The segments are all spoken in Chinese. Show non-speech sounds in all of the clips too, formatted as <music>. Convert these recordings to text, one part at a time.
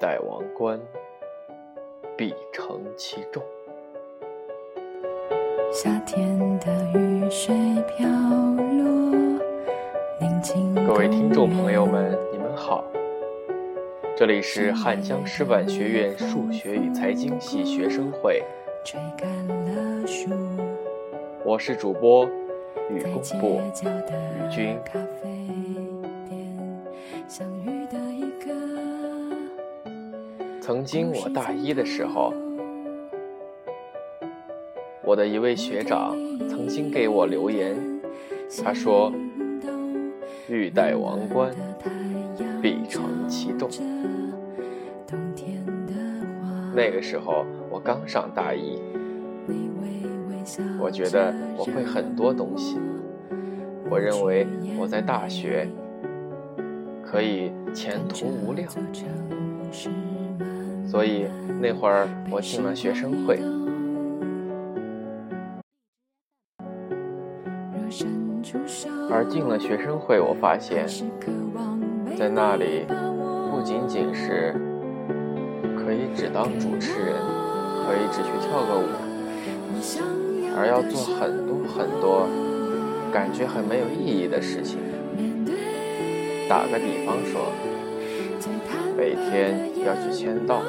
戴王冠，必承其重。夏天的雨水飘落，各位听众朋友们，你们好，这里是汉江师范学院数学与财经系学生会，我是主播雨公布雨君。曾经我大一的时候，我的一位学长曾经给我留言，他说：“欲戴王冠，必承其重。”那个时候我刚上大一，我觉得我会很多东西，我认为我在大学可以前途无量。所以那会儿我进了学生会，而进了学生会，我发现，在那里不仅仅是可以只当主持人，可以只去跳个舞，而要做很多很多感觉很没有意义的事情。打个比方说。每天要去签到，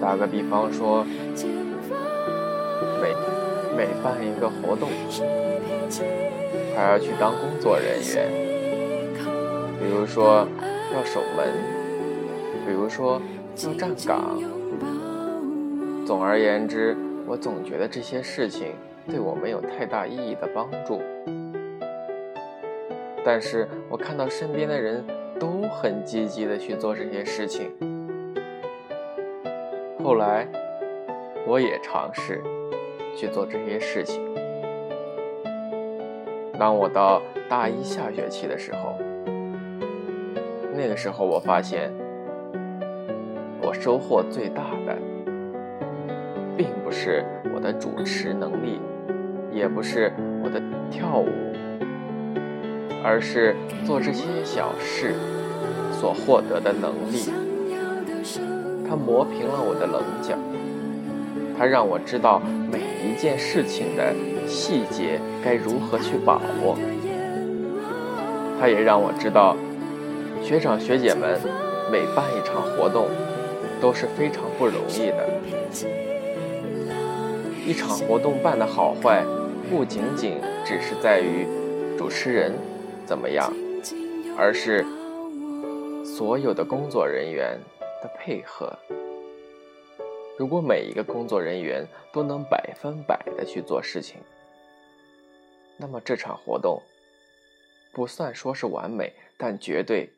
打个比方说，每每办一个活动，还要去当工作人员，比如说要守门，比如说要站岗。总而言之，我总觉得这些事情对我没有太大意义的帮助，但是我看到身边的人。都很积极的去做这些事情。后来，我也尝试去做这些事情。当我到大一下学期的时候，那个时候我发现，我收获最大的，并不是我的主持能力，也不是我的跳舞。而是做这些小事所获得的能力，它磨平了我的棱角，它让我知道每一件事情的细节该如何去把握，它也让我知道学长学姐们每办一场活动都是非常不容易的，一场活动办的好坏，不仅仅只是在于主持人。怎么样？而是所有的工作人员的配合。如果每一个工作人员都能百分百的去做事情，那么这场活动不算说是完美，但绝对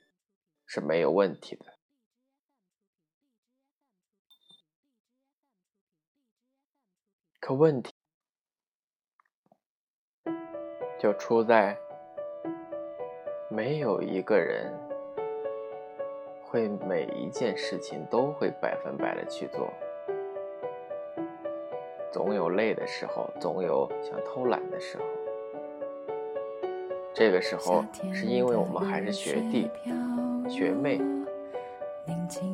是没有问题的。可问题就出在。没有一个人会每一件事情都会百分百的去做，总有累的时候，总有想偷懒的时候。这个时候是因为我们还是学弟学妹，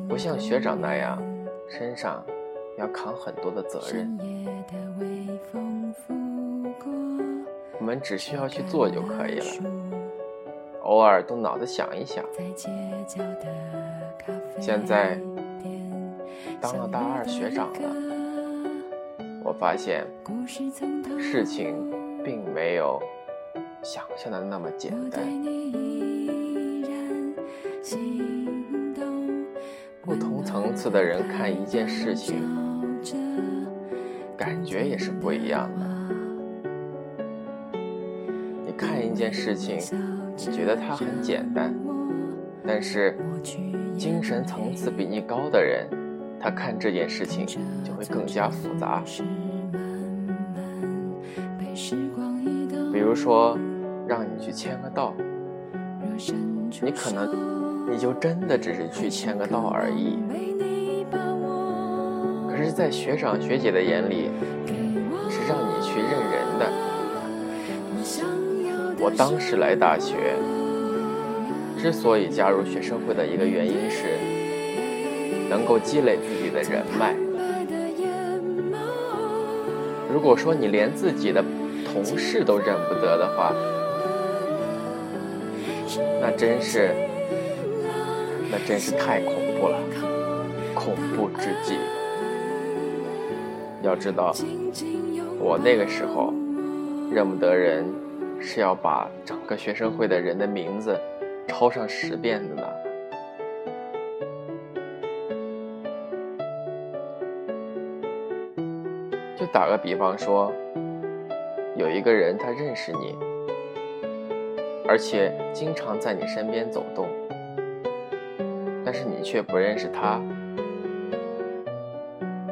不像学长那样身上要扛很多的责任，我们只需要去做就可以了。偶尔动脑子想一想。现在当了大二学长了，我发现事情并没有想象的那么简单。不同层次的人看一件事情，感觉也是不一样的。你看一件事情。你觉得它很简单，但是精神层次比你高的人，他看这件事情就会更加复杂。比如说，让你去签个到，你可能你就真的只是去签个到而已。可是，在学长学姐的眼里，是让你去认人。我当时来大学，之所以加入学生会的一个原因是，能够积累自己的人脉。如果说你连自己的同事都认不得的话，那真是，那真是太恐怖了，恐怖至极。要知道，我那个时候认不得人，是要把整个学生会的人的名字抄上十遍的呢。就打个比方说，有一个人他认识你，而且经常在你身边走动，但是你却不认识他，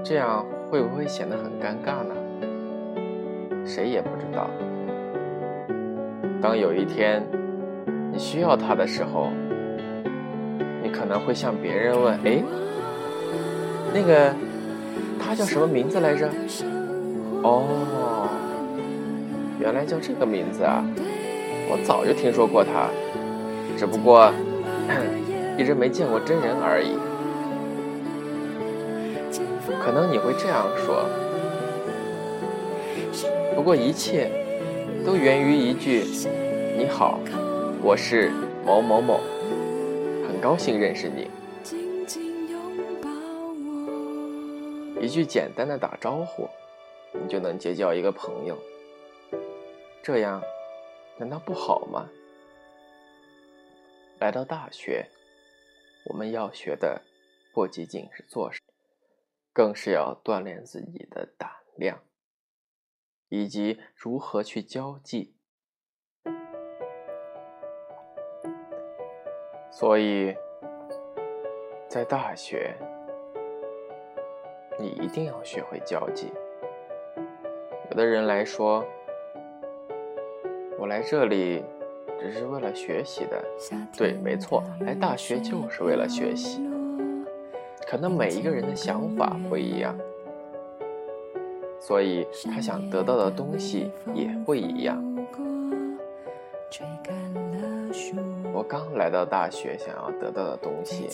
这样会不会显得很尴尬呢？谁也不知道。当有一天你需要他的时候，你可能会向别人问：“哎，那个他叫什么名字来着？”哦，原来叫这个名字啊！我早就听说过他，只不过 <clears throat> 一直没见过真人而已。可能你会这样说，不过一切都源于一句“你好，我是某某某，很高兴认识你”，一句简单的打招呼。你就能结交一个朋友，这样难道不好吗？来到大学，我们要学的不仅仅是做事，更是要锻炼自己的胆量，以及如何去交际。所以，在大学，你一定要学会交际。有的人来说，我来这里只是为了学习的。对，没错，来大学就是为了学习。可能每一个人的想法不一样，所以他想得到的东西也不一样。我刚来到大学，想要得到的东西，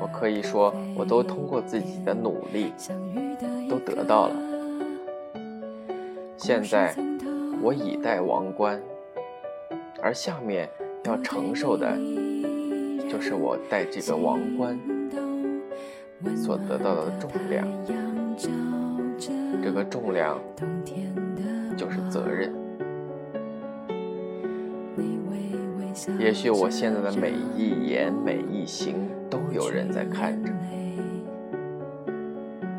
我可以说，我都通过自己的努力都得到了。现在我已戴王冠，而下面要承受的，就是我戴这个王冠所得到的重量。这个重量就是责任。也许我现在的每一言每一行都有人在看着，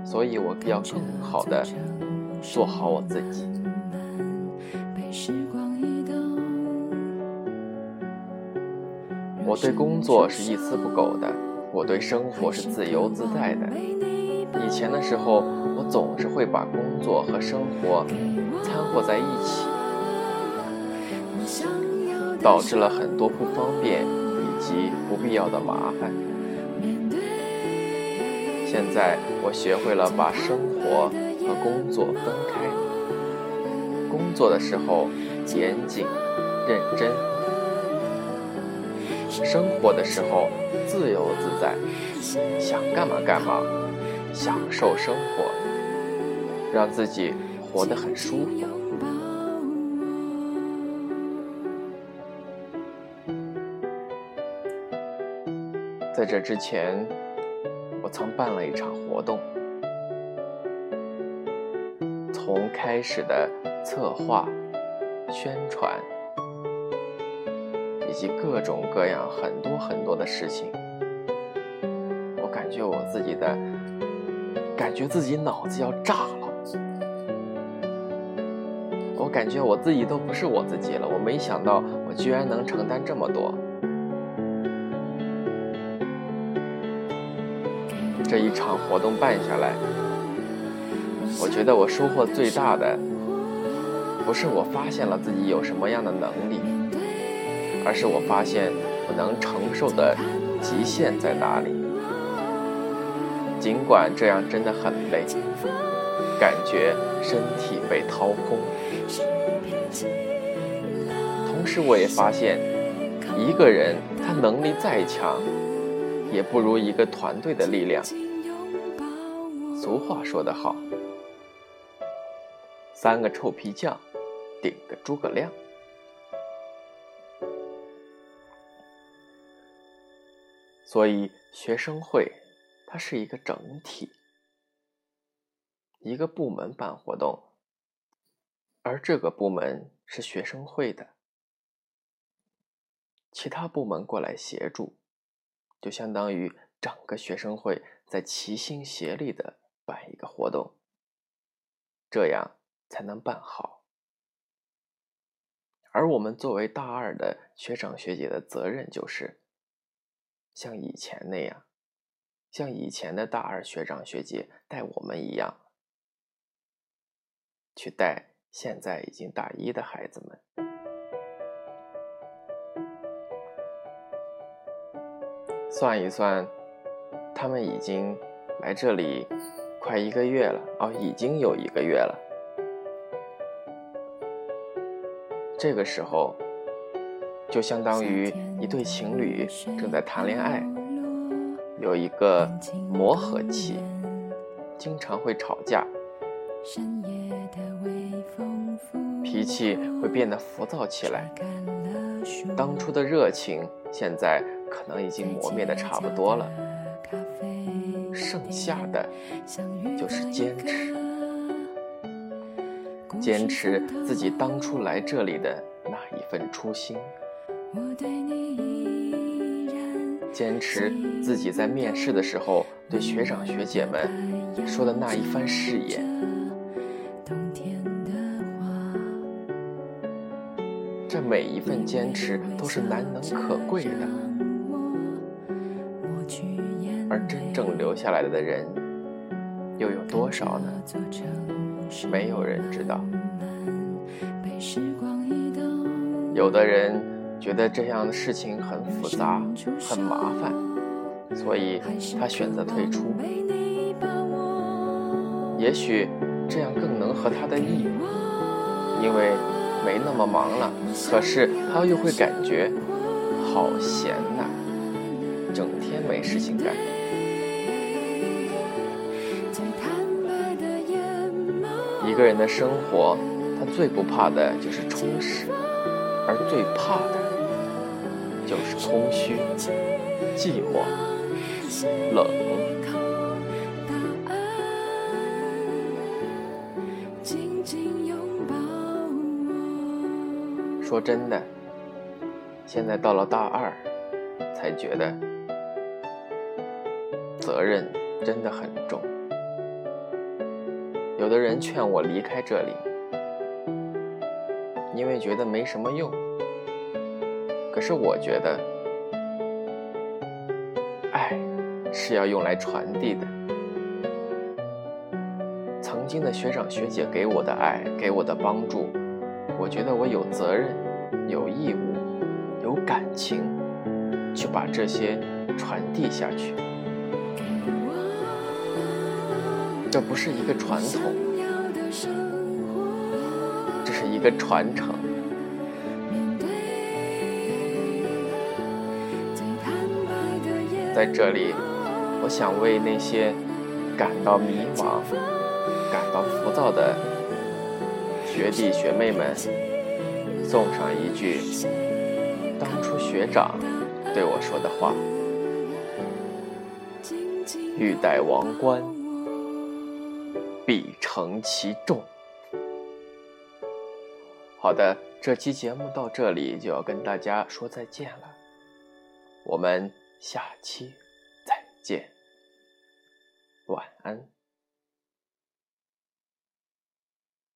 所以我要更好的。做好我自己。我对工作是一丝不苟的，我对生活是自由自在的。以前的时候，总是会把工作和生活掺和在一起，导致了很多不方便以及不必要的麻烦。现在我学会了把生活。和工作分开，工作的时候严谨认真，生活的时候自由自在，想干嘛干嘛，享受生活，让自己活得很舒服。在这之前，我曾办了一场活动。从开始的策划、宣传，以及各种各样很多很多的事情，我感觉我自己的，感觉自己脑子要炸了。我感觉我自己都不是我自己了。我没想到我居然能承担这么多。这一场活动办下来。我觉得我收获最大的，不是我发现了自己有什么样的能力，而是我发现我能承受的极限在哪里。尽管这样真的很累，感觉身体被掏空，同时我也发现，一个人他能力再强，也不如一个团队的力量。俗话说得好，三个臭皮匠顶个诸葛亮。所以，学生会它是一个整体，一个部门办活动，而这个部门是学生会的，其他部门过来协助，就相当于整个学生会在齐心协力的办一个活动，这样才能办好。而我们作为大二的学长学姐的责任就是。像以前那样，像以前的大二学长学姐带我们一样，去带现在已经大一的孩子们。算一算，他们已经来这里快一个月了哦，已经有一个月了。这个时候。就相当于一对情侣正在谈恋爱，有一个磨合期，经常会吵架，脾气会变得浮躁起来。当初的热情现在可能已经磨灭的差不多了，剩下的就是坚持，坚持自己当初来这里的那一份初心。坚持自己在面试的时候对学长学姐们说的那一番誓言，每一份坚持都是难能可贵的，而真正留下来的人又有多少呢？没有人知道，有的人。觉得这样的事情很复杂、很麻烦，所以他选择退出。也许这样更能合他的意，因为没那么忙了。可是他又会感觉好闲呐，整天没事情干。一个人的生活，他最不怕的就是充实，而最怕的。就是空虚、寂寞、冷。说真的，现在到了大二，才觉得责任真的很重。有的人劝我离开这里，因为觉得没什么用。可是我觉得，爱是要用来传递的。曾经的学长学姐给我的爱，给我的帮助，我觉得我有责任、有义务、有感情，去把这些传递下去。这不是一个传统，这是一个传承。在这里，我想为那些感到迷茫、感到浮躁的学弟学妹们送上一句当初学长对我说的话：“欲戴王冠，必承其重。”好的，这期节目到这里就要跟大家说再见了，我们。下期再见，晚安。